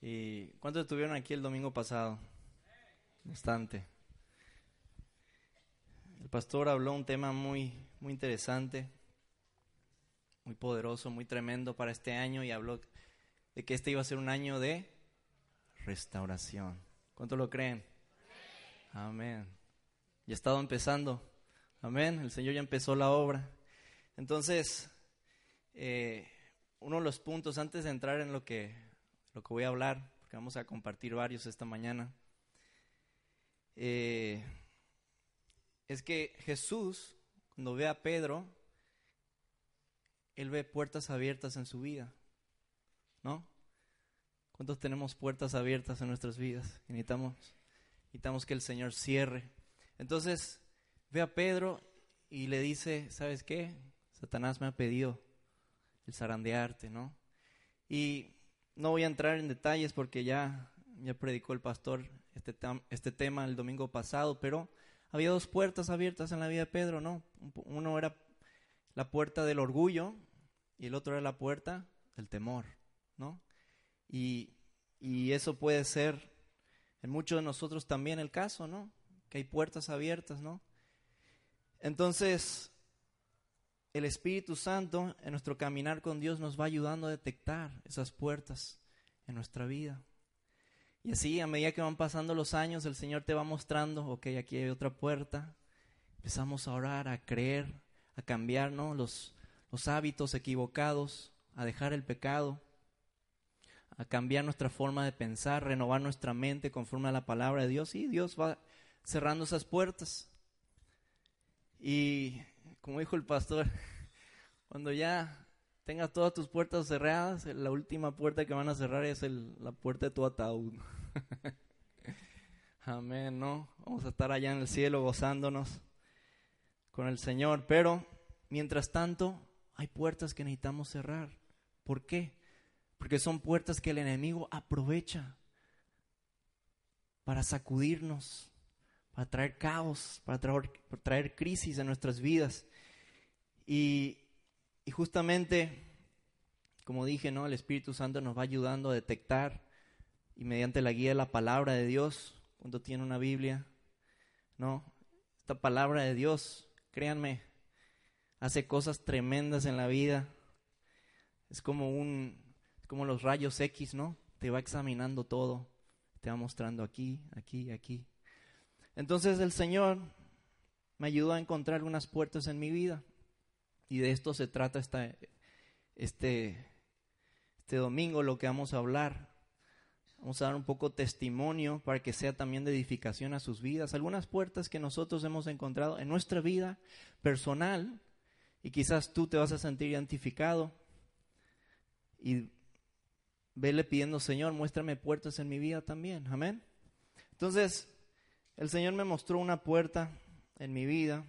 ¿Y cuántos estuvieron aquí el domingo pasado? Bastante. El pastor habló un tema muy, muy interesante, muy poderoso, muy tremendo para este año y habló de que este iba a ser un año de restauración. ¿Cuántos lo creen? Amén. Ya ha estado empezando. Amén. El Señor ya empezó la obra. Entonces, eh, uno de los puntos antes de entrar en lo que, lo que voy a hablar, porque vamos a compartir varios esta mañana, eh, es que Jesús, cuando ve a Pedro, él ve puertas abiertas en su vida, ¿no? ¿Cuántos tenemos puertas abiertas en nuestras vidas? Necesitamos, necesitamos que el Señor cierre. Entonces, ve a Pedro y le dice, ¿sabes qué? Satanás me ha pedido el zarandearte, ¿no? Y no voy a entrar en detalles porque ya, ya predicó el pastor este, este tema el domingo pasado, pero había dos puertas abiertas en la vida de Pedro, ¿no? Uno era la puerta del orgullo y el otro era la puerta del temor, ¿no? Y, y eso puede ser en muchos de nosotros también el caso, ¿no? Que hay puertas abiertas, ¿no? Entonces, el Espíritu Santo en nuestro caminar con Dios nos va ayudando a detectar esas puertas en nuestra vida. Y así, a medida que van pasando los años, el Señor te va mostrando, ok, aquí hay otra puerta. Empezamos a orar, a creer, a cambiar los, los hábitos equivocados, a dejar el pecado, a cambiar nuestra forma de pensar, renovar nuestra mente conforme a la palabra de Dios. Y Dios va cerrando esas puertas. Y como dijo el pastor, cuando ya tengas todas tus puertas cerradas, la última puerta que van a cerrar es la puerta de tu ataúd. Amén, ¿no? Vamos a estar allá en el cielo gozándonos con el Señor, pero mientras tanto hay puertas que necesitamos cerrar. ¿Por qué? Porque son puertas que el enemigo aprovecha para sacudirnos, para traer caos, para traer, para traer crisis en nuestras vidas. Y, justamente, como dije, ¿no? El Espíritu Santo nos va ayudando a detectar y mediante la guía de la palabra de Dios, cuando tiene una Biblia, ¿no? Esta palabra de Dios, créanme, hace cosas tremendas en la vida. Es como un como los rayos X, ¿no? Te va examinando todo, te va mostrando aquí, aquí, aquí. Entonces el Señor me ayudó a encontrar unas puertas en mi vida. Y de esto se trata esta, este, este domingo, lo que vamos a hablar. Vamos a dar un poco testimonio para que sea también de edificación a sus vidas. Algunas puertas que nosotros hemos encontrado en nuestra vida personal y quizás tú te vas a sentir identificado y vele pidiendo, Señor, muéstrame puertas en mi vida también. Amén. Entonces, el Señor me mostró una puerta en mi vida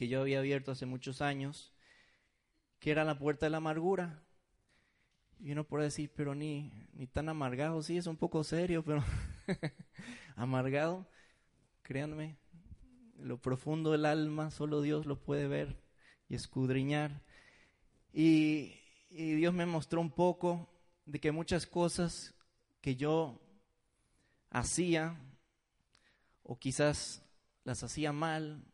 que yo había abierto hace muchos años, que era la puerta de la amargura. Y uno puede decir, pero ni, ni tan amargado, sí, es un poco serio, pero amargado, créanme, lo profundo del alma, solo Dios lo puede ver y escudriñar. Y, y Dios me mostró un poco de que muchas cosas que yo hacía, o quizás las hacía mal,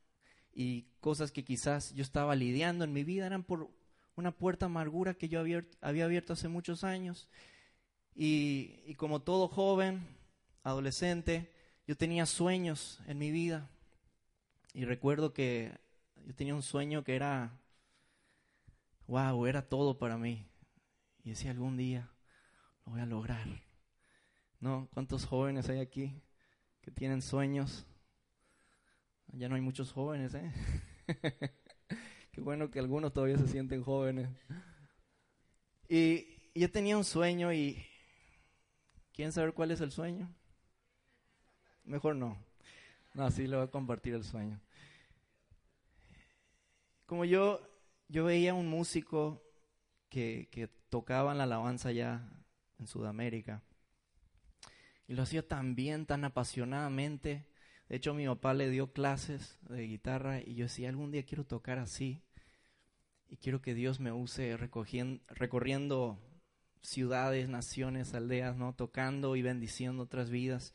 y cosas que quizás yo estaba lidiando en mi vida eran por una puerta amargura que yo había, abierto hace muchos años. Y, como todo joven, adolescente, yo tenía sueños en mi vida. Y recuerdo que yo tenía un sueño que era, wow, era todo para mí. Y decía, algún día lo voy a lograr. ¿No? ¿Cuántos jóvenes hay aquí que tienen sueños? Ya no hay muchos jóvenes, ¿eh? Qué bueno que algunos todavía se sienten jóvenes. Y yo tenía un sueño y... ¿Quieren saber cuál es el sueño? Mejor no. No, sí le voy a compartir el sueño. Como yo, yo veía un músico que, que tocaba en la alabanza ya en Sudamérica. Y lo hacía tan bien, tan apasionadamente. De hecho, mi papá le dio clases de guitarra y yo decía, algún día quiero tocar así. Y quiero que Dios me use recorriendo ciudades, naciones, aldeas, ¿no? Tocando y bendiciendo otras vidas.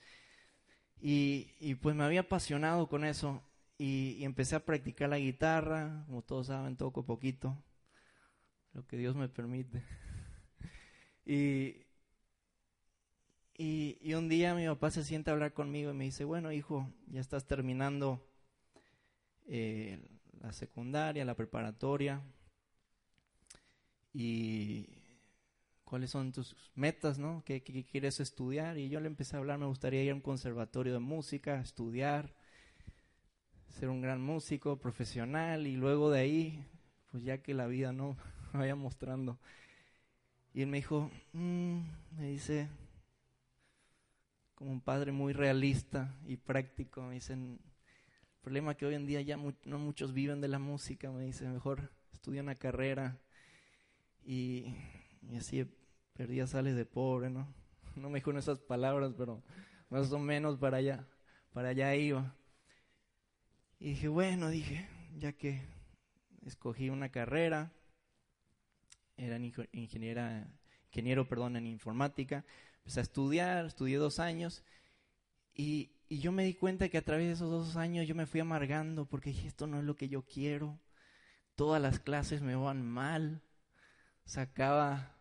Y, pues me había apasionado con eso y, empecé a practicar la guitarra, como todos saben, toco poquito, lo que Dios me permite. y, y, un día mi papá se siente a hablar conmigo y me dice, bueno hijo, ya estás terminando eh, la secundaria, la preparatoria, y cuáles son tus metas, ¿no? ¿Qué, quieres estudiar? Y yo le empecé a hablar, me gustaría ir a un conservatorio de música, estudiar, ser un gran músico profesional y luego de ahí, pues ya que la vida no me vaya mostrando. Y él me dijo, mm", me dice, como un padre muy realista y práctico, me dicen, el problema que hoy en día ya no muchos viven de la música, me dice, mejor estudia una carrera y, así perdía sales de pobre, ¿no? No me dijo esas palabras, pero más o menos para allá, para allá iba. Y dije, bueno, dije, ya que escogí una carrera, era ingeniera, ingeniero perdón, en informática, empecé a estudiar, estudié dos años y, y yo me di cuenta que a través de esos dos años yo me fui amargando porque dije, esto no es lo que yo quiero, todas las clases me van mal, sacaba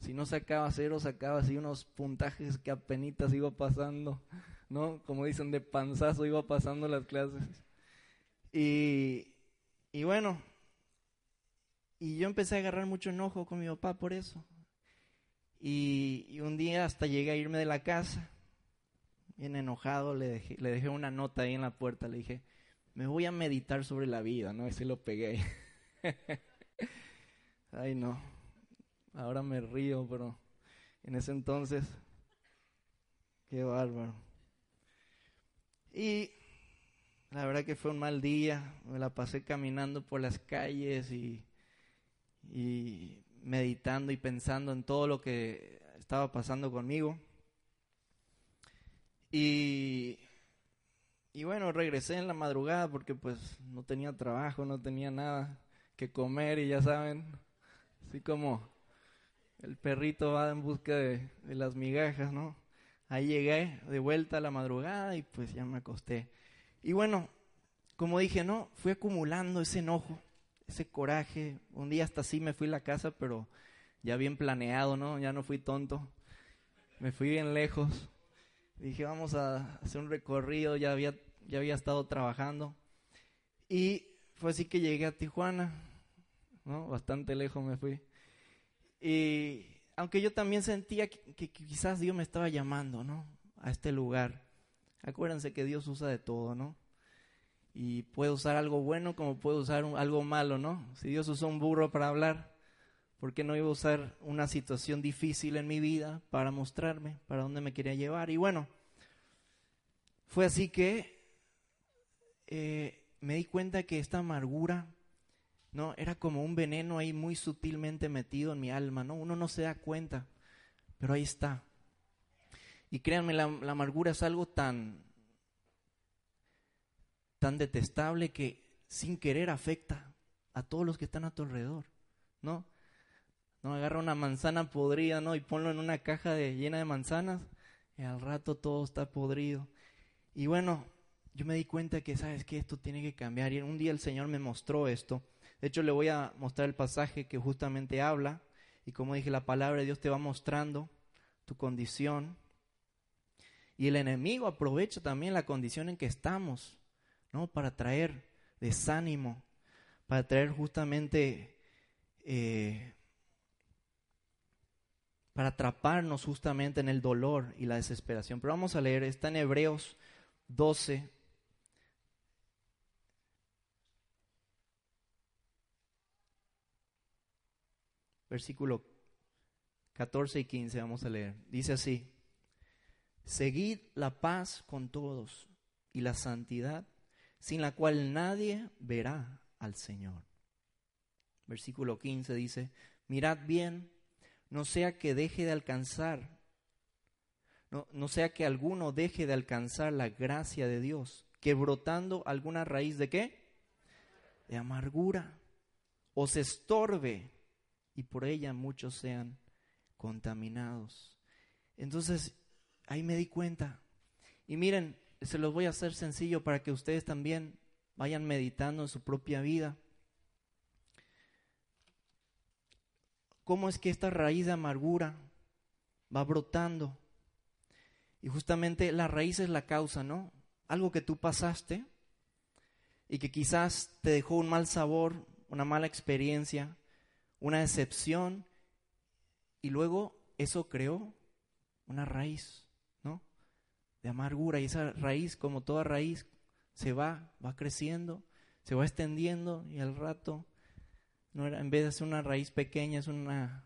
si no sacaba cero, sacaba así unos puntajes que apenas iba pasando, ¿no? Como dicen, de panzazo iba pasando las clases. Y, y bueno, y yo empecé a agarrar mucho enojo con mi papá por eso. Y, un día hasta llegué a irme de la casa, bien enojado, le dejé, le dejé una nota ahí en la puerta, le dije, me voy a meditar sobre la vida, ¿no? Y se lo pegué. Ay, no. Ahora me río, pero en ese entonces, qué bárbaro. Y la verdad que fue un mal día, me la pasé caminando por las calles y, y meditando y pensando en todo lo que estaba pasando conmigo. Y, y bueno, regresé en la madrugada porque pues no tenía trabajo, no tenía nada que comer y ya saben, así como el perrito va en busca de, las migajas, ¿no? Ahí llegué de vuelta a la madrugada y pues ya me acosté. Y bueno, como dije, no, fui acumulando ese enojo, ese coraje. Un día hasta así me fui a la casa, pero ya bien planeado, ¿no? Ya no fui tonto. Me fui bien lejos. Dije, vamos a hacer un recorrido, ya había, ya había estado trabajando. Y fue así que llegué a Tijuana, ¿no? Bastante lejos me fui. Y aunque yo también sentía que, quizás Dios me estaba llamando, ¿no? A este lugar. Acuérdense que Dios usa de todo, ¿no? Y puede usar algo bueno como puede usar algo malo, ¿no? Si Dios usó un burro para hablar, ¿por qué no iba a usar una situación difícil en mi vida para mostrarme para dónde me quería llevar? Y bueno, fue así que eh, me di cuenta que esta amargura ¿no? Era como un veneno ahí muy sutilmente metido en mi alma, ¿no? Uno no se da cuenta, pero ahí está. Y créanme, la, amargura es algo tan, tan detestable que sin querer afecta a todos los que están a tu alrededor, ¿no? No agarra una manzana podrida, ¿no? Y ponlo en una caja de, llena de manzanas y al rato todo está podrido. Y bueno, yo me di cuenta que, ¿sabes que Esto tiene que cambiar. Y un día el Señor me mostró esto. De hecho, le voy a mostrar el pasaje que justamente habla. Y como dije, la palabra de Dios te va mostrando tu condición. Y el enemigo aprovecha también la condición en que estamos, ¿no? Para traer desánimo, para traer justamente, eh, para atraparnos justamente en el dolor y la desesperación. Pero vamos a leer, está en Hebreos 12, versículo 14 y 15 vamos a leer. Dice así, seguid la paz con todos y la santidad, sin la cual nadie verá al Señor. Versículo 15 dice, mirad bien, no sea que deje de alcanzar, no, sea que alguno deje de alcanzar la gracia de Dios, que brotando alguna raíz de qué? De amargura, os estorbe y por ella muchos sean contaminados. Entonces, ahí me di cuenta. Y miren, se los voy a hacer sencillo para que ustedes también vayan meditando en su propia vida. ¿Cómo es que esta raíz de amargura va brotando? Y justamente la raíz es la causa, ¿no? Algo que tú pasaste y que quizás te dejó un mal sabor, una mala experiencia, una decepción, y luego eso creó una raíz. De amargura, y esa raíz, como toda raíz, se va, va creciendo, se va extendiendo, y al rato, no era, en vez de ser una raíz pequeña, es, una,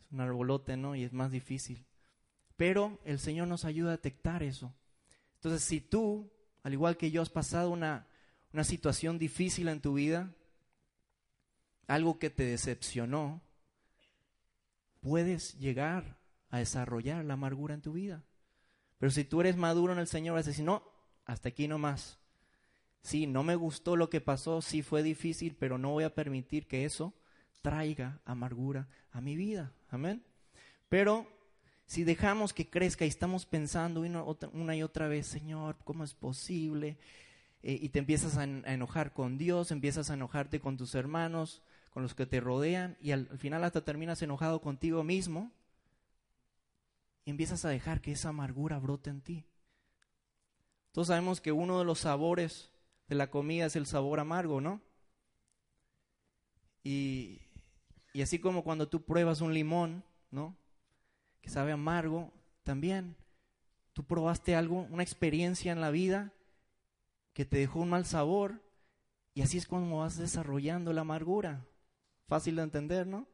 es un arbolote, ¿no? Y es más difícil. Pero el Señor nos ayuda a detectar eso. Entonces, si tú, al igual que yo, has pasado una, una situación difícil en tu vida, algo que te decepcionó, puedes llegar a desarrollar la amargura en tu vida. Pero si tú eres maduro en el Señor, vas a decir, no, hasta aquí no más. Sí, no me gustó lo que pasó, sí fue difícil, pero no voy a permitir que eso traiga amargura a mi vida. Amén. Pero si dejamos que crezca y estamos pensando una, y otra vez, Señor, ¿cómo es posible? Eh, y te empiezas a enojar con Dios, empiezas a enojarte con tus hermanos, con los que te rodean y al, final hasta terminas enojado contigo mismo y empiezas a dejar que esa amargura brote en ti. Todos sabemos que uno de los sabores de la comida es el sabor amargo, ¿no? Y, y así como cuando tú pruebas un limón, ¿no? Que sabe amargo, también tú probaste algo, una experiencia en la vida que te dejó un mal sabor y así es como vas desarrollando la amargura. Fácil de entender, ¿no?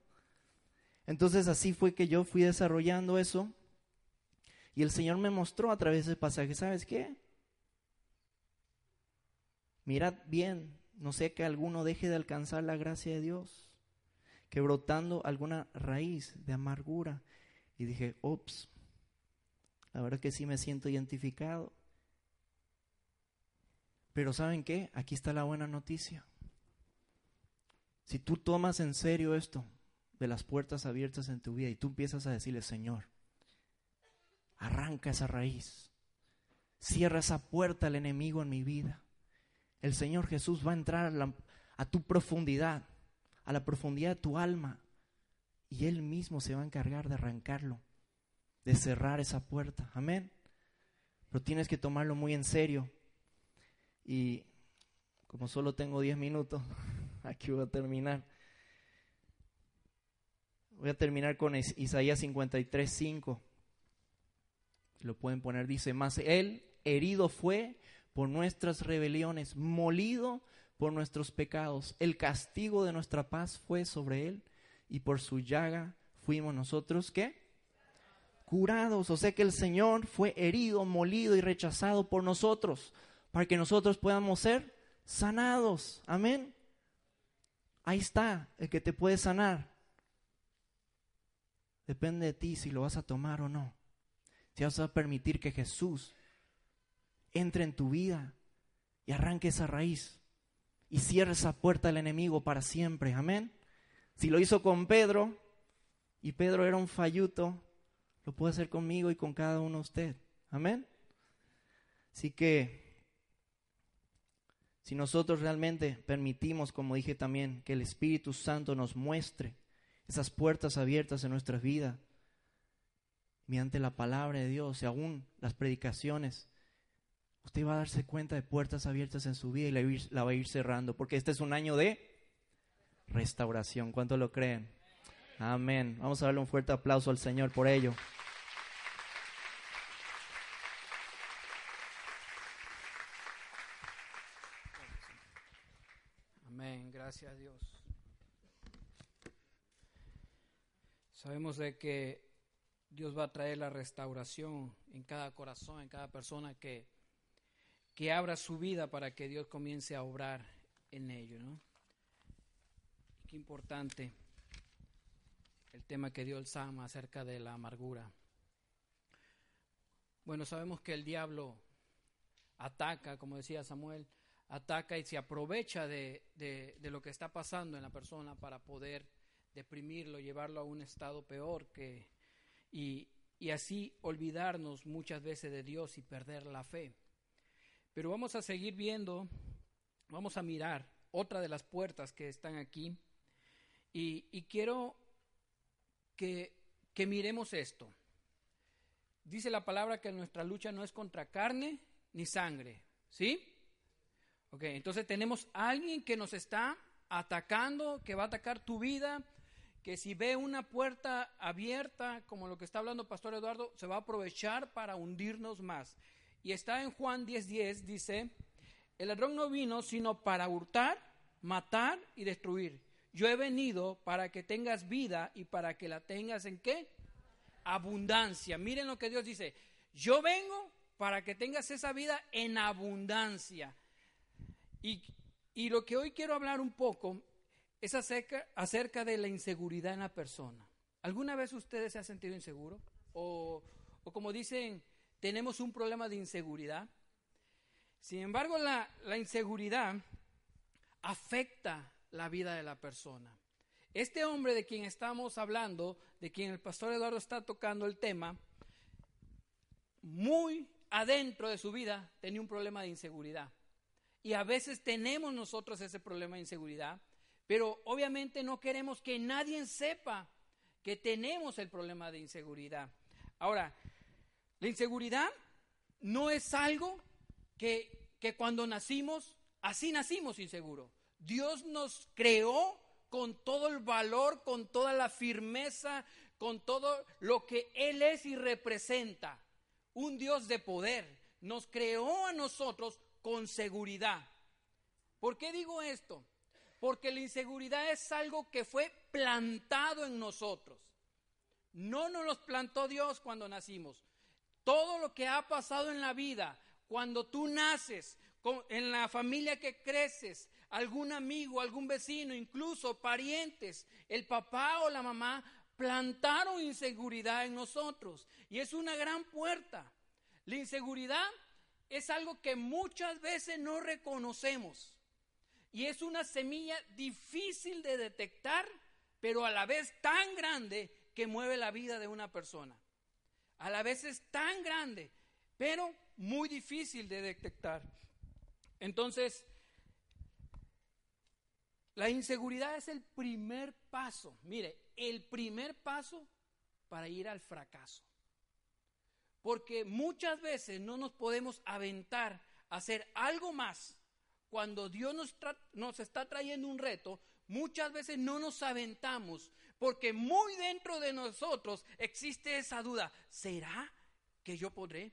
Entonces así fue que yo fui desarrollando eso y el Señor me mostró a través del pasaje, ¿sabes qué? Mirad bien, no sé que alguno deje de alcanzar la gracia de Dios, que brotando alguna raíz de amargura. Y dije, ups, la verdad que sí me siento identificado. Pero ¿saben qué? Aquí está la buena noticia. Si tú tomas en serio esto de las puertas abiertas en tu vida y tú empiezas a decirle, Señor, arranca esa raíz, cierra esa puerta al enemigo en mi vida. El Señor Jesús va a entrar a, tu profundidad, a la profundidad de tu alma, y Él mismo se va a encargar de arrancarlo, de cerrar esa puerta. Amén. Pero tienes que tomarlo muy en serio. Y como solo tengo 10 minutos, aquí voy a terminar. Voy a terminar con Isaías 53, 5. Lo pueden poner, dice, más él herido fue por nuestras rebeliones, molido por nuestros pecados. El castigo de nuestra paz fue sobre él y por su llaga fuimos nosotros, ¿qué? Curados. O sea que el Señor fue herido, molido y rechazado por nosotros para que nosotros podamos ser sanados. Amén. Ahí está el que te puede sanar. Depende de ti si lo vas a tomar o no. Si vas a permitir que Jesús entre en tu vida y arranque esa raíz y cierre esa puerta al enemigo para siempre. Amén. Si lo hizo con Pedro y Pedro era un falluto, lo puede hacer conmigo y con cada uno de ustedes. Amén. Así que si nosotros realmente permitimos, como dije también, que el Espíritu Santo nos muestre esas puertas abiertas en nuestras vidas, mediante la palabra de Dios y aún las predicaciones, usted va a darse cuenta de puertas abiertas en su vida y la, va a ir cerrando, porque este es un año de restauración. ¿Cuánto lo creen? Amén. Vamos a darle un fuerte aplauso al Señor por ello. Amén. Gracias Dios. Sabemos de que Dios va a traer la restauración en cada corazón, en cada persona que, que abra su vida para que Dios comience a obrar en ello, ¿no? Qué importante el tema que dio el Sama acerca de la amargura. Bueno, sabemos que el diablo ataca, como decía Samuel, ataca y se aprovecha de, de, lo que está pasando en la persona para poder deprimirlo, llevarlo a un estado peor que, y, y así olvidarnos muchas veces de Dios y perder la fe. Pero vamos a seguir viendo, vamos a mirar otra de las puertas que están aquí y, quiero que, que miremos esto. Dice la palabra que nuestra lucha no es contra carne ni sangre, ¿sí? Ok, entonces tenemos a alguien que nos está atacando, que va a atacar tu vida, que si ve una puerta abierta, como lo que está hablando Pastor Eduardo, se va a aprovechar para hundirnos más. Y está en Juan 10:10, 10, dice, el ladrón no vino sino para hurtar, matar y destruir. Yo he venido para que tengas vida y para que la tengas en qué? Abundancia. Miren lo que Dios dice. Yo vengo para que tengas esa vida en abundancia. Y, y lo que hoy quiero hablar un poco es acerca, de la inseguridad en la persona. ¿Alguna vez ustedes se han sentido inseguro? O, o como dicen, tenemos un problema de inseguridad. Sin embargo, la, la inseguridad afecta la vida de la persona. Este hombre de quien estamos hablando, de quien el pastor Eduardo está tocando el tema, muy adentro de su vida tenía un problema de inseguridad. Y a veces tenemos nosotros ese problema de inseguridad, pero obviamente no queremos que nadie sepa que tenemos el problema de inseguridad. Ahora, la inseguridad no es algo que, que cuando nacimos, así nacimos inseguros. Dios nos creó con todo el valor, con toda la firmeza, con todo lo que Él es y representa. Un Dios de poder. Nos creó a nosotros con seguridad. ¿Por qué digo esto? Porque la inseguridad es algo que fue plantado en nosotros. No nos los plantó Dios cuando nacimos. Todo lo que ha pasado en la vida, cuando tú naces, en la familia que creces, algún amigo, algún vecino, incluso parientes, el papá o la mamá plantaron inseguridad en nosotros. Y es una gran puerta. La inseguridad es algo que muchas veces no reconocemos. Y es una semilla difícil de detectar, pero a la vez tan grande que mueve la vida de una persona. A la vez es tan grande, pero muy difícil de detectar. Entonces, la inseguridad es el primer paso, mire, el primer paso para ir al fracaso. Porque muchas veces no nos podemos aventar a hacer algo más. Cuando Dios nos, nos está trayendo un reto, muchas veces no nos aventamos porque muy dentro de nosotros existe esa duda. ¿Será que yo podré?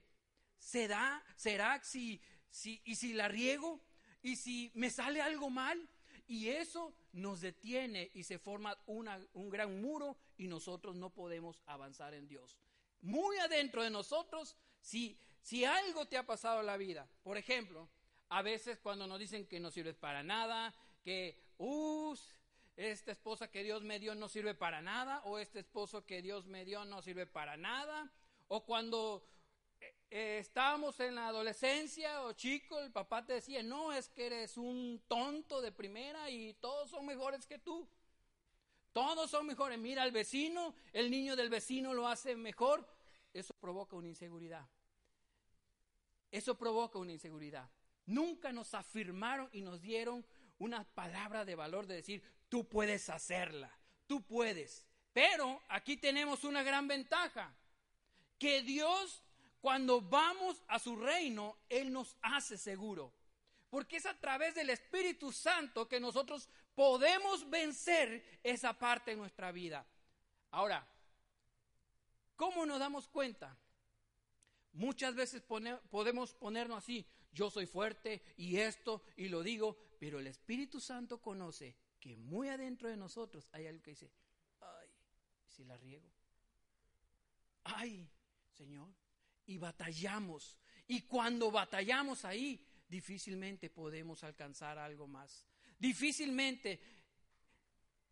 ¿Será, será si, si, y si la riego? ¿Y si me sale algo mal? Y eso nos detiene y se forma un gran muro y nosotros no podemos avanzar en Dios. Muy adentro de nosotros, si, si algo te ha pasado en la vida, por ejemplo, a veces cuando nos dicen que no sirves para nada, que, uh, esta esposa que Dios me dio no sirve para nada, o este esposo que Dios me dio no sirve para nada, o cuando eh, estábamos en la adolescencia o chico, el papá te decía, no, es que eres un tonto de primera y todos son mejores que tú. Todos son mejores. Mira al vecino, el niño del vecino lo hace mejor. Eso provoca una inseguridad. Eso provoca una inseguridad. Nunca nos afirmaron y nos dieron una palabra de valor de decir, tú puedes hacerla, tú puedes. Pero aquí tenemos una gran ventaja que Dios, cuando vamos a su reino, Él nos hace seguro. Porque es a través del Espíritu Santo que nosotros podemos vencer esa parte de nuestra vida. Ahora, ¿cómo nos damos cuenta? Muchas veces podemos ponernos así, yo soy fuerte y esto y lo digo, pero el Espíritu Santo conoce que muy adentro de nosotros hay algo que dice, ay, si la riego, ay, Señor, y batallamos. Y cuando batallamos ahí, difícilmente podemos alcanzar algo más. Difícilmente.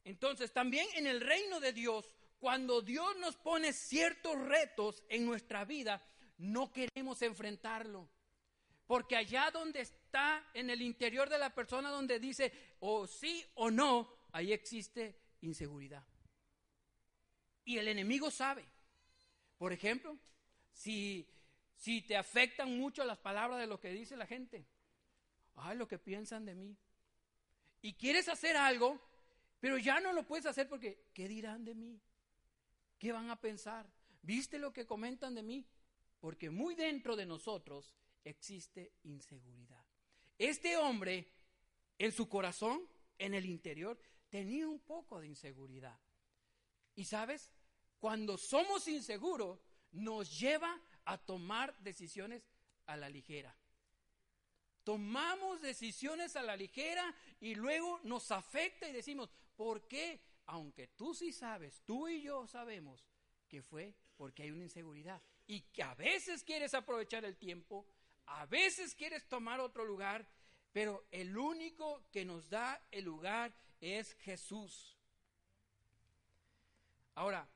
Entonces, también en el reino de Dios, cuando Dios nos pone ciertos retos en nuestra vida, no queremos enfrentarlo. Porque allá donde está en el interior de la persona, donde dice o sí o no, ahí existe inseguridad. Y el enemigo sabe. Por ejemplo, si, si te afectan mucho las palabras de lo que dice la gente, ay, lo que piensan de mí. Y quieres hacer algo, pero ya no lo puedes hacer porque, ¿qué dirán de mí? ¿Qué van a pensar? ¿Viste lo que comentan de mí? Porque muy dentro de nosotros existe inseguridad. Este hombre, en su corazón, en el interior, tenía un poco de inseguridad. Y sabes, cuando somos inseguros, nos lleva a tomar decisiones a la ligera. Tomamos decisiones a la ligera y luego nos afecta y decimos, ¿por qué? Aunque tú sí sabes, tú y yo sabemos que fue porque hay una inseguridad y que a veces quieres aprovechar el tiempo, a veces quieres tomar otro lugar, pero el único que nos da el lugar es Jesús. Ahora,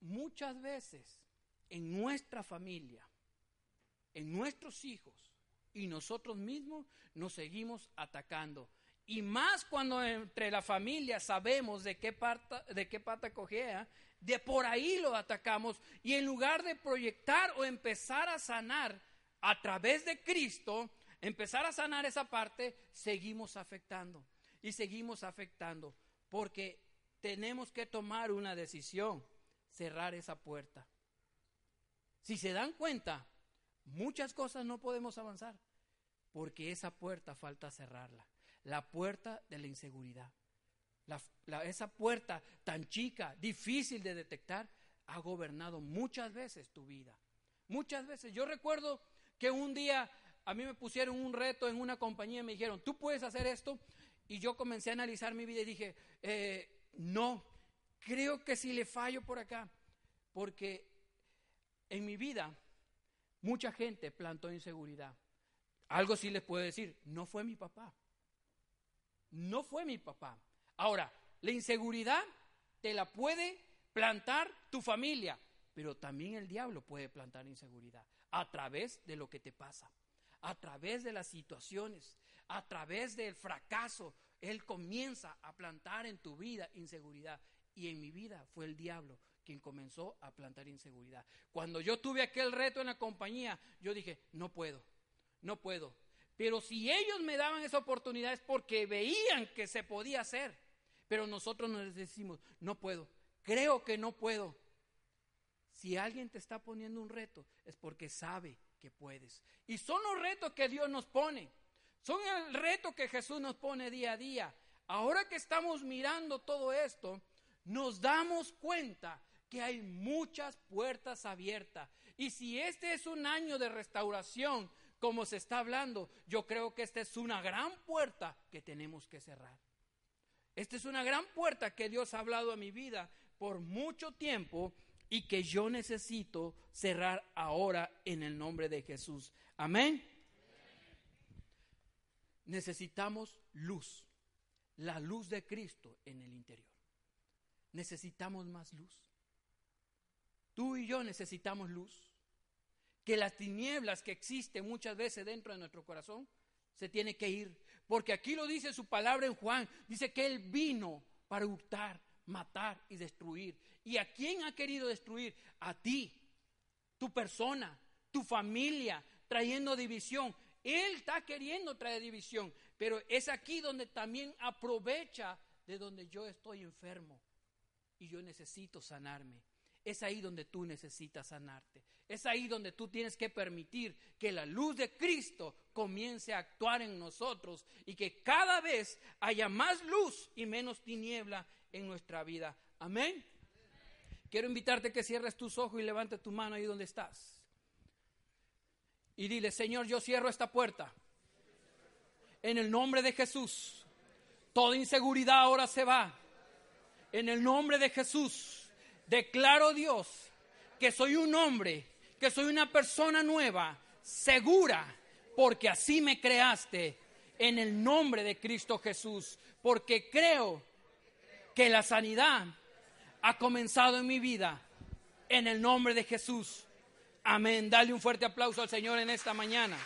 muchas veces en nuestra familia, en nuestros hijos y nosotros mismos nos seguimos atacando. Y más cuando entre la familia sabemos de qué, pata, de qué pata cogea, de por ahí lo atacamos y en lugar de proyectar o empezar a sanar a través de Cristo, empezar a sanar esa parte, seguimos afectando y seguimos afectando porque tenemos que tomar una decisión cerrar esa puerta. Si se dan cuenta, muchas cosas no podemos avanzar porque esa puerta falta cerrarla. La puerta de la inseguridad. esa puerta tan chica, difícil de detectar, ha gobernado muchas veces tu vida. Muchas veces. Yo recuerdo que un día a mí me pusieron un reto en una compañía y me dijeron, tú puedes hacer esto. Y yo comencé a analizar mi vida y dije, eh, no, creo que si le fallo por acá, porque en mi vida mucha gente plantó inseguridad. Algo sí les puedo decir, no fue mi papá. No fue mi papá. Ahora, la inseguridad te la puede plantar tu familia, pero también el diablo puede plantar inseguridad a través de lo que te pasa, a través de las situaciones, a través del fracaso. Él comienza a plantar en tu vida inseguridad y en mi vida fue el diablo quien comenzó a plantar inseguridad. Cuando yo tuve aquel reto en la compañía, yo dije, no puedo, no puedo. Pero si ellos me daban esa oportunidad es porque veían que se podía hacer. Pero nosotros nos decimos, no puedo, creo que no puedo. Si alguien te está poniendo un reto, es porque sabe que puedes. Y son los retos que Dios nos pone. Son el reto que Jesús nos pone día a día. Ahora que estamos mirando todo esto, nos damos cuenta que hay muchas puertas abiertas. Y si este es un año de restauración, como se está hablando, yo creo que esta es una gran puerta que tenemos que cerrar. Esta es una gran puerta que Dios ha hablado a mi vida por mucho tiempo y que yo necesito cerrar ahora en el nombre de Jesús. Amén. Necesitamos luz, la luz de Cristo en el interior. Necesitamos más luz. Tú y yo necesitamos luz. Que las tinieblas que existen muchas veces dentro de nuestro corazón se tiene que ir. Porque aquí lo dice su palabra en Juan. Dice que Él vino para hurtar, matar y destruir. ¿Y a quién ha querido destruir? A ti, tu persona, tu familia, trayendo división. Él está queriendo traer división. Pero es aquí donde también aprovecha de donde yo estoy enfermo y yo necesito sanarme. es ahí donde tú necesitas sanarte. Es ahí donde tú tienes que permitir que la luz de Cristo comience a actuar en nosotros y que cada vez haya más luz y menos tiniebla en nuestra vida. Amén. Quiero invitarte que cierres tus ojos y levantes tu mano ahí donde estás. Y dile, Señor, yo cierro esta puerta. En el nombre de Jesús. Toda inseguridad ahora se va. En el nombre de Jesús. Declaro Dios que soy un hombre, que soy una persona nueva, segura, porque así me creaste en el nombre de Cristo Jesús, porque creo que la sanidad ha comenzado en mi vida en el nombre de Jesús. Amén. Dale un fuerte aplauso al Señor en esta mañana.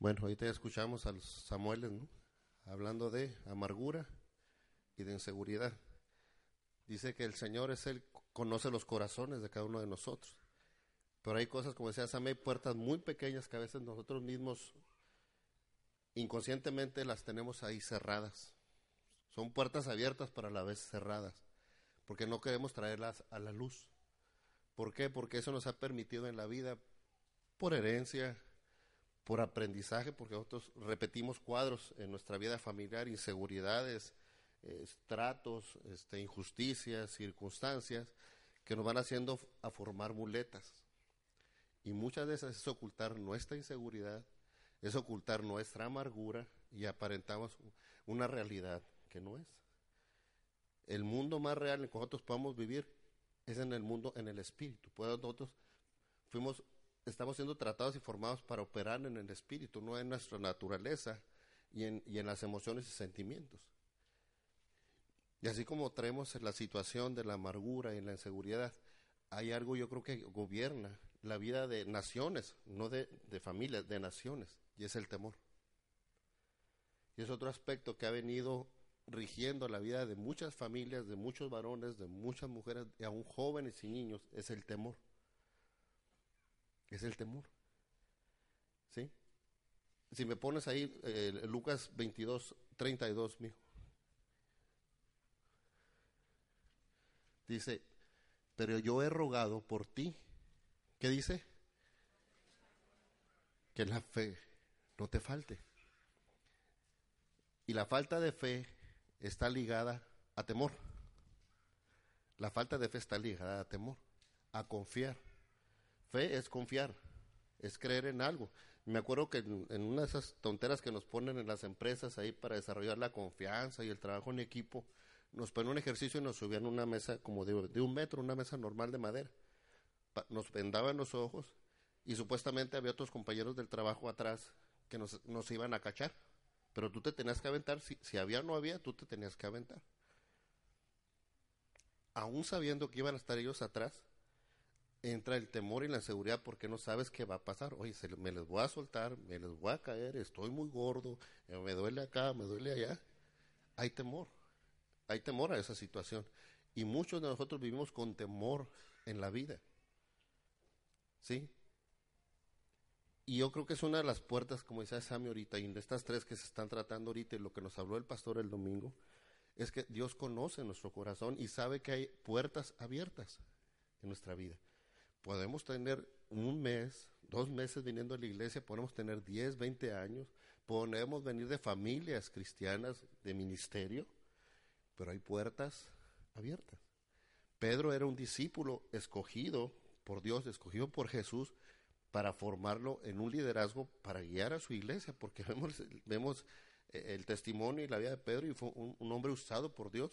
Bueno, ahorita ya escuchamos a los Samueles, ¿no? Hablando de amargura y de inseguridad. Dice que el Señor es el conoce los corazones de cada uno de nosotros. Pero hay cosas, como decía Sam, hay puertas muy pequeñas que a veces nosotros mismos inconscientemente las tenemos ahí cerradas. Son puertas abiertas para a la vez cerradas, porque no queremos traerlas a la luz. ¿Por qué? Porque eso nos ha permitido en la vida, por herencia, por aprendizaje, porque nosotros repetimos cuadros en nuestra vida familiar, inseguridades, estratos, este, injusticias, circunstancias, que nos van haciendo a formar muletas. Y muchas esas es ocultar nuestra inseguridad, es ocultar nuestra amargura y aparentamos una realidad que no es. El mundo más real en que nosotros podemos vivir es en el mundo, en el espíritu. Pues nosotros fuimos, estamos siendo tratados y formados para operar en el espíritu, no en nuestra naturaleza y en, y en las emociones y sentimientos. Y así como traemos la situación de la amargura y la inseguridad, hay algo yo creo que gobierna la vida de naciones, no de, familias, de naciones, y es el temor. Y es otro aspecto que ha venido rigiendo la vida de muchas familias, de muchos varones, de muchas mujeres, y aún jóvenes y niños, es el temor. Es el temor. ¿Sí? Si me pones ahí eh, Lucas 22, 32, mijo. Dice, pero yo he rogado por ti ¿Qué dice? Que la fe no te falte. Y la falta de fe está ligada a temor. La falta de fe está ligada a temor, a confiar. Fe es confiar, es creer en algo. Me acuerdo que en, una de esas tonteras que nos ponen en las empresas ahí para desarrollar la confianza y el trabajo en equipo, nos ponen un ejercicio y nos subían una mesa como de un metro, una mesa normal de madera nos vendaban los ojos y supuestamente había otros compañeros del trabajo atrás que nos, nos iban a cachar. Pero tú te tenías que aventar, si, había o no había, tú te tenías que aventar. Aún sabiendo que iban a estar ellos atrás, entra el temor y la inseguridad porque no sabes qué va a pasar. Oye, me les voy a soltar, me les voy a caer, estoy muy gordo, eh, me duele acá, me duele allá. Hay temor, hay temor a esa situación. Y muchos de nosotros vivimos con temor en la vida. ¿Sí? Y yo creo que es una de las puertas, como decía Sammy ahorita, y de estas tres que se están tratando ahorita, y lo que nos habló el pastor el domingo, es que Dios conoce nuestro corazón y sabe que hay puertas abiertas en nuestra vida. Podemos tener un mes, dos meses viniendo a la iglesia, podemos tener 10, 20 años, podemos venir de familias cristianas, de ministerio, pero hay puertas abiertas. Pedro era un discípulo escogido por Dios, escogido por Jesús para formarlo en un liderazgo para guiar a su iglesia, porque vemos, eh, el testimonio y la vida de Pedro y fue un, hombre usado por Dios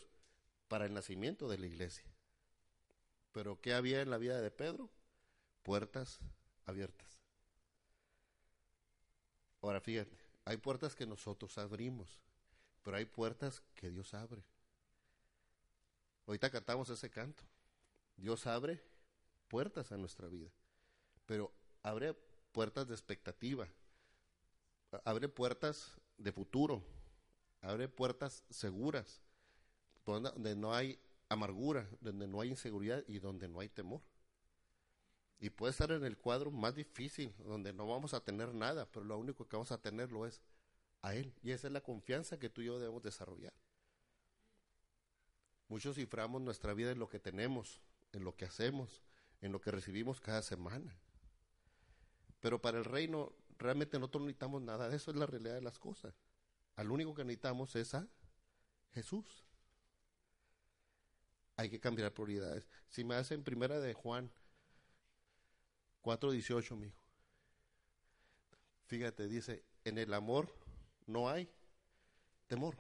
para el nacimiento de la iglesia. Pero ¿qué había en la vida de Pedro? Puertas abiertas. Ahora fíjate, hay puertas que nosotros abrimos, pero hay puertas que Dios abre. Ahorita cantamos ese canto. Dios abre puertas a nuestra vida, pero abre puertas de expectativa, abre puertas de futuro, abre puertas seguras, donde no hay amargura, donde no hay inseguridad y donde no hay temor. Y puede estar en el cuadro más difícil, donde no vamos a tener nada, pero lo único que vamos a tener lo es a Él. Y esa es la confianza que tú y yo debemos desarrollar. Muchos ciframos nuestra vida en lo que tenemos, en lo que hacemos, en lo que recibimos cada semana. Pero para el reino realmente nosotros no necesitamos nada de eso, es la realidad de las cosas. Al único que necesitamos es a Jesús. Hay que cambiar prioridades. Si me hacen primera de Juan 4.18, mi hijo. Fíjate, dice, en el amor no hay temor.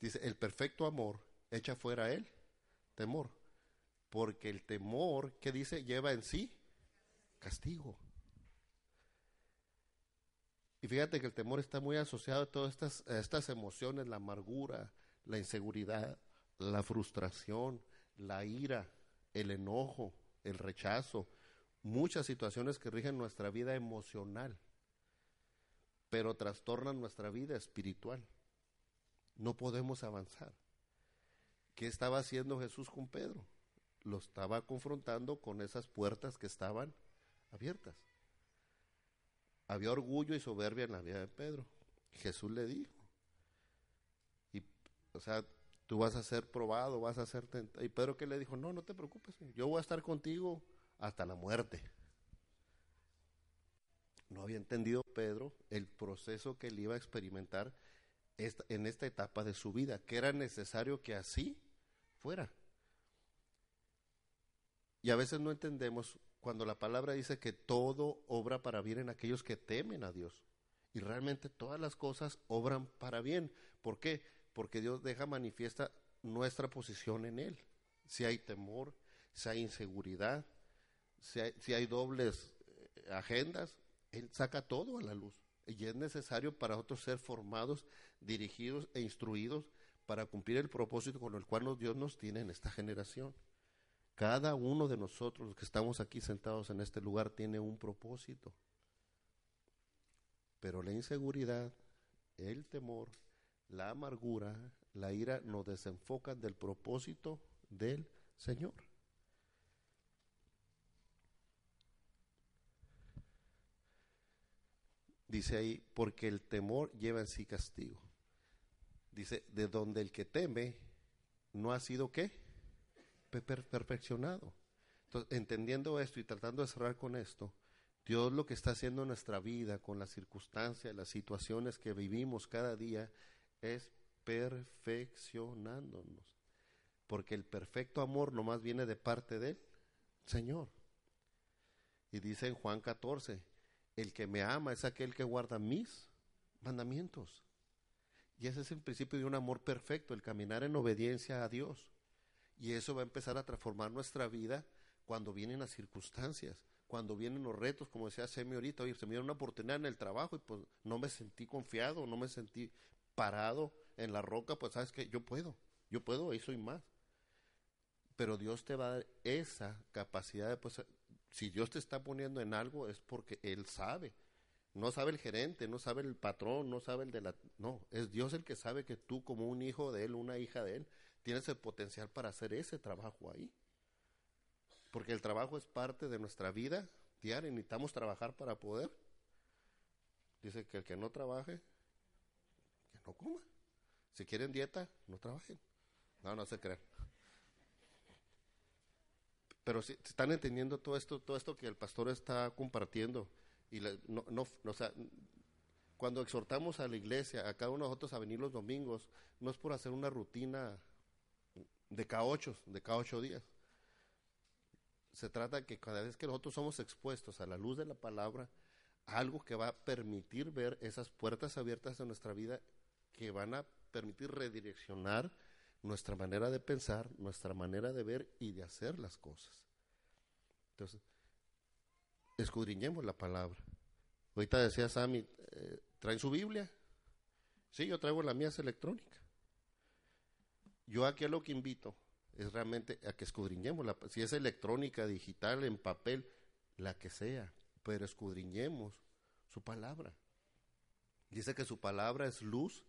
Dice, el perfecto amor echa fuera él temor. Porque el temor, que dice? Lleva en sí castigo. Y fíjate que el temor está muy asociado a todas estas, estas emociones, la amargura, la inseguridad, la frustración, la ira, el enojo, el rechazo, muchas situaciones que rigen nuestra vida emocional, pero trastornan nuestra vida espiritual. No podemos avanzar. ¿Qué estaba haciendo Jesús con Pedro? Lo estaba confrontando con esas puertas que estaban abiertas. Había orgullo y soberbia en la vida de Pedro. Jesús le dijo. Y, o sea, tú vas a ser probado, vas a ser tentado. Y Pedro que le dijo, no, no te preocupes, yo voy a estar contigo hasta la muerte. No había entendido Pedro el proceso que él iba a experimentar en esta etapa de su vida, que era necesario que así fuera. Y a veces no entendemos cuando la palabra dice que todo obra para bien en aquellos que temen a Dios. Y realmente todas las cosas obran para bien. ¿Por qué? Porque Dios deja manifiesta nuestra posición en Él. Si hay temor, si hay inseguridad, si hay, si hay dobles eh, agendas, Él saca todo a la luz. Y es necesario para nosotros ser formados, dirigidos e instruidos para cumplir el propósito con el cual Dios nos tiene en esta generación. Cada uno de nosotros, los que estamos aquí sentados en este lugar, tiene un propósito. Pero la inseguridad, el temor, la amargura, la ira nos desenfocan del propósito del Señor. Dice ahí, porque el temor lleva en sí castigo. Dice, de donde el que teme no ha sido qué? Perfeccionado. Entonces, entendiendo esto y tratando de cerrar con esto, Dios lo que está haciendo en nuestra vida, con las circunstancias, las situaciones que vivimos cada día, es perfeccionándonos. Porque el perfecto amor nomás viene de parte del Señor. Y dice en Juan 14, el que me ama es aquel que guarda mis mandamientos. Y ese es el principio de un amor perfecto, el caminar en obediencia a Dios. Y eso va a empezar a transformar nuestra vida cuando vienen las circunstancias, cuando vienen los retos, como decía Semi ahorita, oye, se me dio una oportunidad en el trabajo y pues no me sentí confiado, no me sentí parado en la roca, pues sabes que yo puedo, yo puedo, y soy más. Pero Dios te va a dar esa capacidad de, pues, si Dios te está poniendo en algo es porque Él sabe. No sabe el gerente, no sabe el patrón, no sabe el de la... No, es Dios el que sabe que tú como un hijo de Él, una hija de Él, tienes el potencial para hacer ese trabajo ahí. Porque el trabajo es parte de nuestra vida diaria, necesitamos trabajar para poder. Dice que el que no trabaje, que no coma. Si quieren dieta, no trabajen. No, no se crean pero si, están entendiendo todo esto, todo esto que el pastor está compartiendo. Y no, no, o sea, cuando exhortamos a la iglesia, a cada uno de nosotros a venir los domingos, no es por hacer una rutina de cada ocho, de cada ocho días. Se trata de que cada vez que nosotros somos expuestos a la luz de la palabra, algo que va a permitir ver esas puertas abiertas de nuestra vida, que van a permitir redireccionar nuestra manera de pensar, nuestra manera de ver y de hacer las cosas. Entonces, escudriñemos la palabra. Ahorita decía Sammy, eh, ¿traen su Biblia? Sí, yo traigo la mía, es electrónica. Yo aquí a lo que invito es realmente a que escudriñemos, la, si es electrónica, digital, en papel, la que sea, pero escudriñemos su palabra. Dice que su palabra es luz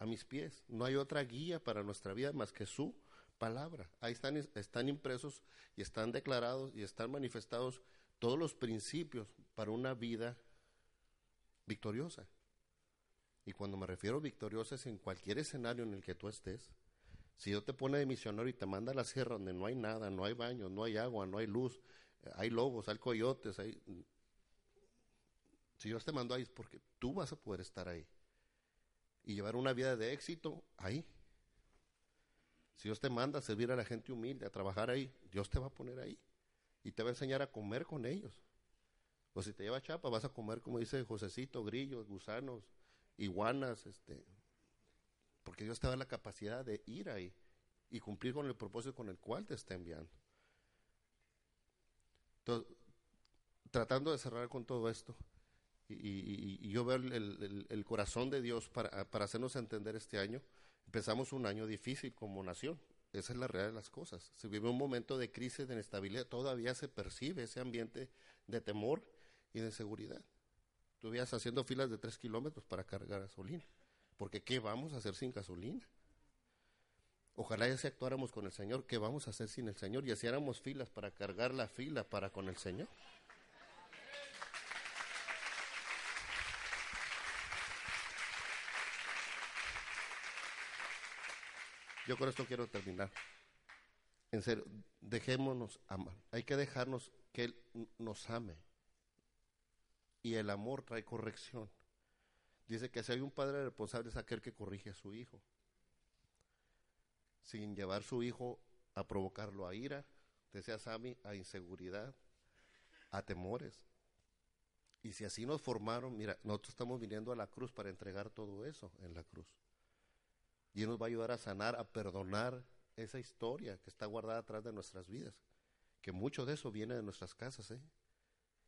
a mis pies. No hay otra guía para nuestra vida más que su palabra. Ahí están, están impresos y están declarados y están manifestados todos los principios para una vida victoriosa. Y cuando me refiero a victoriosa es en cualquier escenario en el que tú estés. Si Dios te pone de misionero y te manda a la sierra donde no hay nada, no hay baño, no hay agua, no hay luz, hay lobos, hay coyotes, hay... Si Dios te mandó ahí es porque tú vas a poder estar ahí y llevar una vida de éxito ahí. Si Dios te manda a servir a la gente humilde, a trabajar ahí, Dios te va a poner ahí y te va a enseñar a comer con ellos. O si te lleva Chapa, vas a comer, como dice Josecito, grillos, gusanos, iguanas, este, porque Dios te da la capacidad de ir ahí y cumplir con el propósito con el cual te está enviando. Tratando de cerrar con todo esto, y, yo veo el, corazón de Dios para, hacernos entender este año. Empezamos un año difícil como nación. Esa es la realidad de las cosas. Se vive un momento de crisis, de inestabilidad. Todavía se percibe ese ambiente de temor y de inseguridad. Tú haciendo filas de tres kilómetros para cargar gasolina. Porque ¿qué vamos a hacer sin gasolina? Ojalá ya si actuáramos con el Señor, ¿qué vamos a hacer sin el Señor? Y hiciéramos filas para cargar la fila para con el Señor. Yo con esto quiero terminar. En serio, dejémonos amar. Hay que dejarnos que Él nos ame. Y el amor trae corrección. Dice que si hay un padre responsable es aquel que corrige a su hijo. Sin llevar su hijo a provocarlo a ira, decía Sami, a inseguridad, a temores. Y si así nos formaron, mira, nosotros estamos viniendo a la cruz para entregar todo eso en la cruz. Y nos va a ayudar a sanar, a perdonar esa historia que está guardada atrás de nuestras vidas. Que mucho de eso viene de nuestras casas, ¿eh?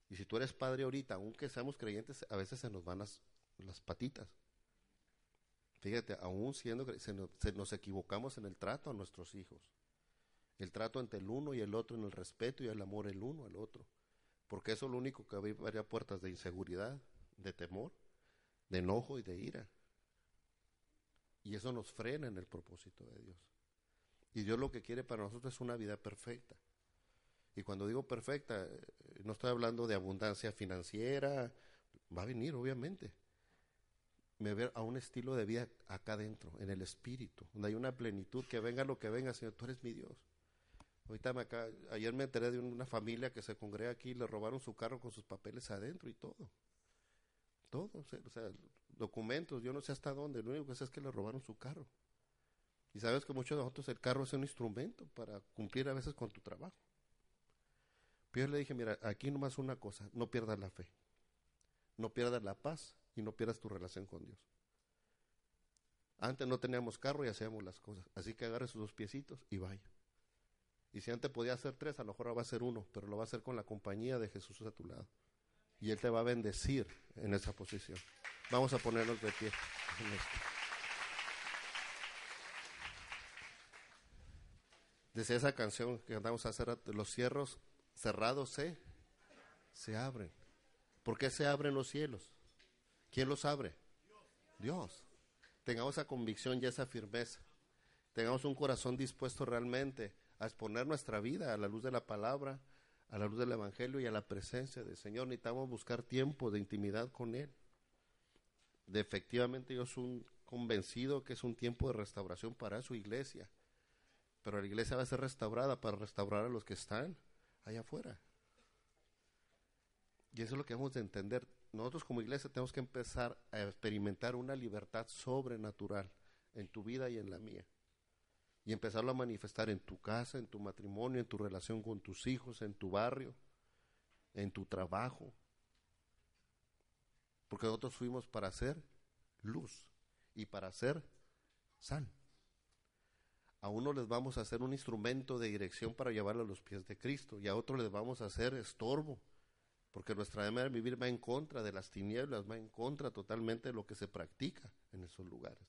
Y si tú eres padre ahorita, aunque seamos creyentes, a veces se nos van las, las patitas. Fíjate, aún siendo se nos, se nos equivocamos en el trato a nuestros hijos. El trato entre el uno y el otro, en el respeto y el amor el uno al otro. Porque eso es lo único que abre puertas de inseguridad, de temor, de enojo y de ira. Y eso nos frena en el propósito de Dios. Y Dios lo que quiere para nosotros es una vida perfecta. Y cuando digo perfecta, eh, no estoy hablando de abundancia financiera, va a venir, obviamente. Me ver a un estilo de vida acá dentro, en el espíritu, donde hay una plenitud, que venga lo que venga, Señor, tú eres mi Dios. Ahorita me acá, ayer me enteré de una familia que se congrega aquí, le robaron su carro con sus papeles adentro y todo. Todo, o sea, documentos, yo no sé hasta dónde, lo único que sé es que le robaron su carro. Y sabes que muchos de nosotros el carro es un instrumento para cumplir a veces con tu trabajo. Pero yo le dije, mira, aquí nomás una cosa, no pierdas la fe, no pierdas la paz y no pierdas tu relación con Dios. Antes no teníamos carro y hacíamos las cosas, así que agarre sus dos piecitos y vaya. Y si antes podía hacer tres, a lo mejor ahora va a ser uno, pero lo va a hacer con la compañía de Jesús a tu lado. Y Él te va a bendecir en esa posición. Vamos a ponernos de pie. Desde esa canción que andamos a hacer, los cierros cerrados se, se abren. ¿Por qué se abren los cielos? ¿Quién los abre? Dios. Tengamos esa convicción y esa firmeza. Tengamos un corazón dispuesto realmente a exponer nuestra vida a la luz de la palabra, a la luz del Evangelio y a la presencia del Señor. Necesitamos buscar tiempo de intimidad con Él de efectivamente yo soy convencido que es un tiempo de restauración para su iglesia. Pero la iglesia va a ser restaurada para restaurar a los que están allá afuera. Y eso es lo que hemos de entender. Nosotros como iglesia tenemos que empezar a experimentar una libertad sobrenatural en tu vida y en la mía. Y empezarlo a manifestar en tu casa, en tu matrimonio, en tu relación con tus hijos, en tu barrio, en tu trabajo, porque nosotros fuimos para hacer luz y para hacer sal. A uno les vamos a hacer un instrumento de dirección para llevarlo a los pies de Cristo y a otros les vamos a hacer estorbo, porque nuestra manera de vivir va en contra de las tinieblas, va en contra totalmente de lo que se practica en esos lugares.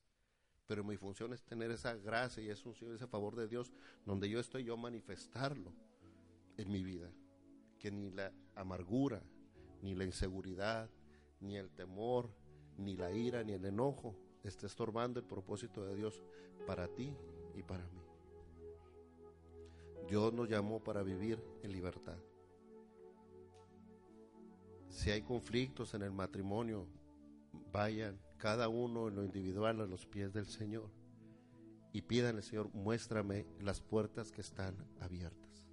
Pero mi función es tener esa gracia y ese favor de Dios, donde yo estoy yo manifestarlo en mi vida. Que ni la amargura, ni la inseguridad, ni el temor, ni la ira, ni el enojo esté estorbando el propósito de Dios para ti y para mí. Dios nos llamó para vivir en libertad. Si hay conflictos en el matrimonio, vayan cada uno en lo individual a los pies del Señor y pidan al Señor, muéstrame las puertas que están abiertas.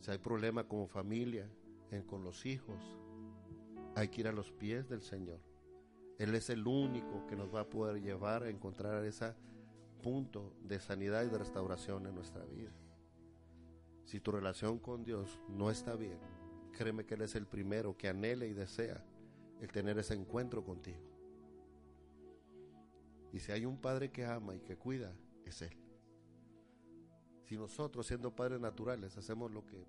Si hay problema como familia, con los hijos, hay que ir a los pies del Señor. Él es el único que nos va a poder llevar a encontrar ese punto de sanidad y de restauración en nuestra vida. Si tu relación con Dios no está bien, créeme que Él es el primero que anhela y desea el tener ese encuentro contigo. Y si hay un padre que ama y que cuida, es Él. Si nosotros, siendo padres naturales, hacemos lo que,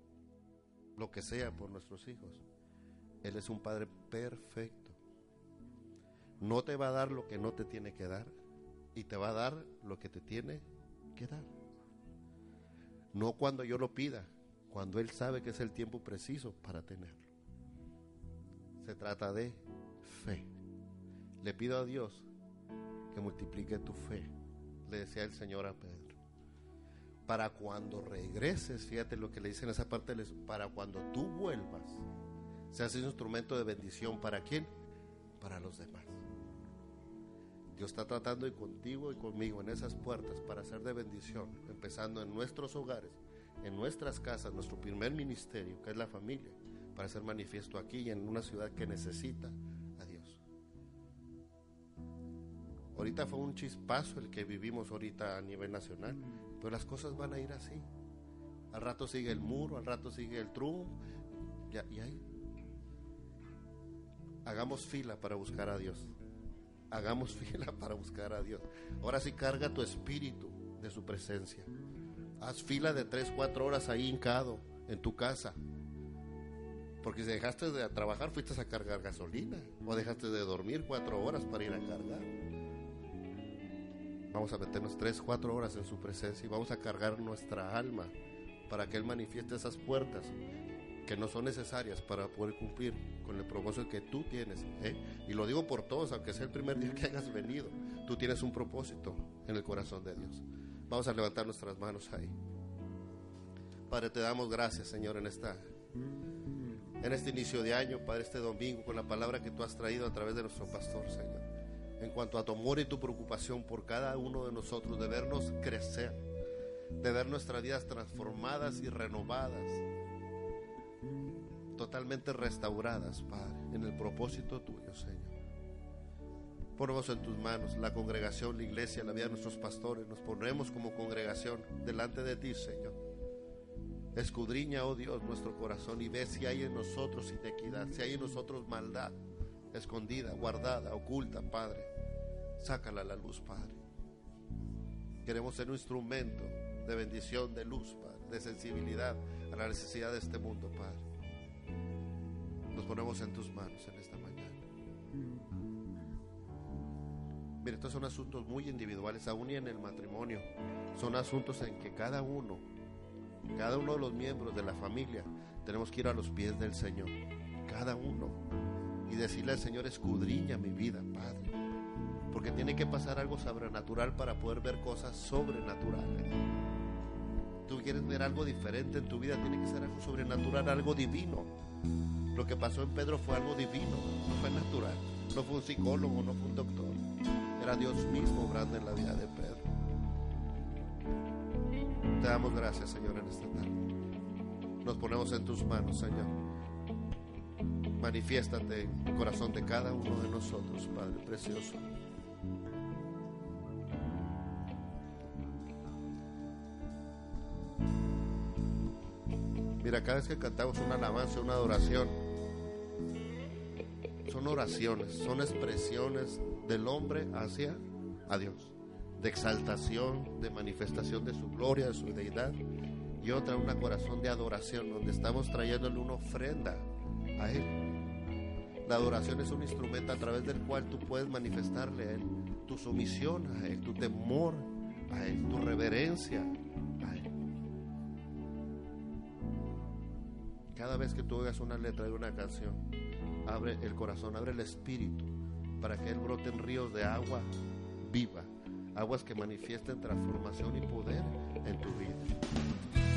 lo que sea por nuestros hijos, Él es un padre perfecto. No te va a dar lo que no te tiene que dar y te va a dar lo que te tiene que dar. No cuando yo lo pida, cuando Él sabe que es el tiempo preciso para tenerlo. Se trata de fe. Le pido a Dios que multiplique tu fe, le decía el Señor a Pedro. Para cuando regreses, fíjate lo que le dice en esa parte, para cuando tú vuelvas, seas un instrumento de bendición. ¿Para quién? Para los demás. Dios está tratando y contigo y conmigo en esas puertas para ser de bendición, empezando en nuestros hogares, en nuestras casas, nuestro primer ministerio, que es la familia, para ser manifiesto aquí y en una ciudad que necesita a Dios. Ahorita fue un chispazo el que vivimos ahorita a nivel nacional, pero las cosas van a ir así. Al rato sigue el muro, al rato sigue el Trump, y ahí. Hagamos fila para buscar a Dios. Hagamos fila para buscar a Dios. Ahora sí carga tu espíritu de su presencia. Haz fila de 3, 4 horas ahí hincado en tu casa. Porque si dejaste de trabajar, fuiste a cargar gasolina. O dejaste de dormir 4 horas para ir a cargar. Vamos a meternos 3, 4 horas en su presencia y vamos a cargar nuestra alma para que Él manifieste esas puertas que no son necesarias para poder cumplir con el propósito que tú tienes. ¿eh? Y lo digo por todos, aunque sea el primer día que hayas venido, tú tienes un propósito en el corazón de Dios. Vamos a levantar nuestras manos ahí. Padre, te damos gracias, Señor, en esta en este inicio de año, Padre, este domingo, con la palabra que tú has traído a través de nuestro pastor, Señor. En cuanto a tu amor y tu preocupación por cada uno de nosotros, de vernos crecer, de ver nuestras vidas transformadas y renovadas, totalmente restauradas, Padre, en el propósito tuyo, Señor. Ponemos en tus manos la congregación, la iglesia, la vida de nuestros pastores. Nos ponemos como congregación delante de ti, Señor. Escudriña, oh Dios, nuestro corazón y ve si hay en nosotros inequidad, si hay en nosotros maldad, escondida, guardada, oculta, Padre. Sácala a la luz, Padre. Queremos ser un instrumento de bendición, de luz, de sensibilidad a la necesidad de este mundo, Padre nos ponemos en tus manos en esta mañana. Estos son asuntos muy individuales, aún y en el matrimonio. Son asuntos en que cada uno, cada uno de los miembros de la familia, tenemos que ir a los pies del Señor. Cada uno. Y decirle al Señor, escudriña mi vida, Padre. Porque tiene que pasar algo sobrenatural para poder ver cosas sobrenaturales. Tú quieres ver algo diferente en tu vida, tiene que ser algo sobrenatural, algo divino. Lo que pasó en Pedro fue algo divino, no fue natural. No fue un psicólogo, no fue un doctor. Era Dios mismo obrando en la vida de Pedro. Te damos gracias, Señor, en esta tarde. Nos ponemos en tus manos, Señor. Manifiéstate en el corazón de cada uno de nosotros, Padre precioso. Mira, cada vez que cantamos una alabanza, una adoración, son oraciones, son expresiones del hombre hacia a Dios, de exaltación, de manifestación de su gloria, de su deidad, y otra una corazón de adoración, donde estamos trayéndole una ofrenda a Él. La adoración es un instrumento a través del cual tú puedes manifestarle a Él tu sumisión a Él, tu temor a Él, tu reverencia a Él. Cada vez que tú oigas una letra de una canción, abre el corazón, abre el espíritu para que Él brote en ríos de agua viva aguas que manifiesten transformación y poder en tu vida.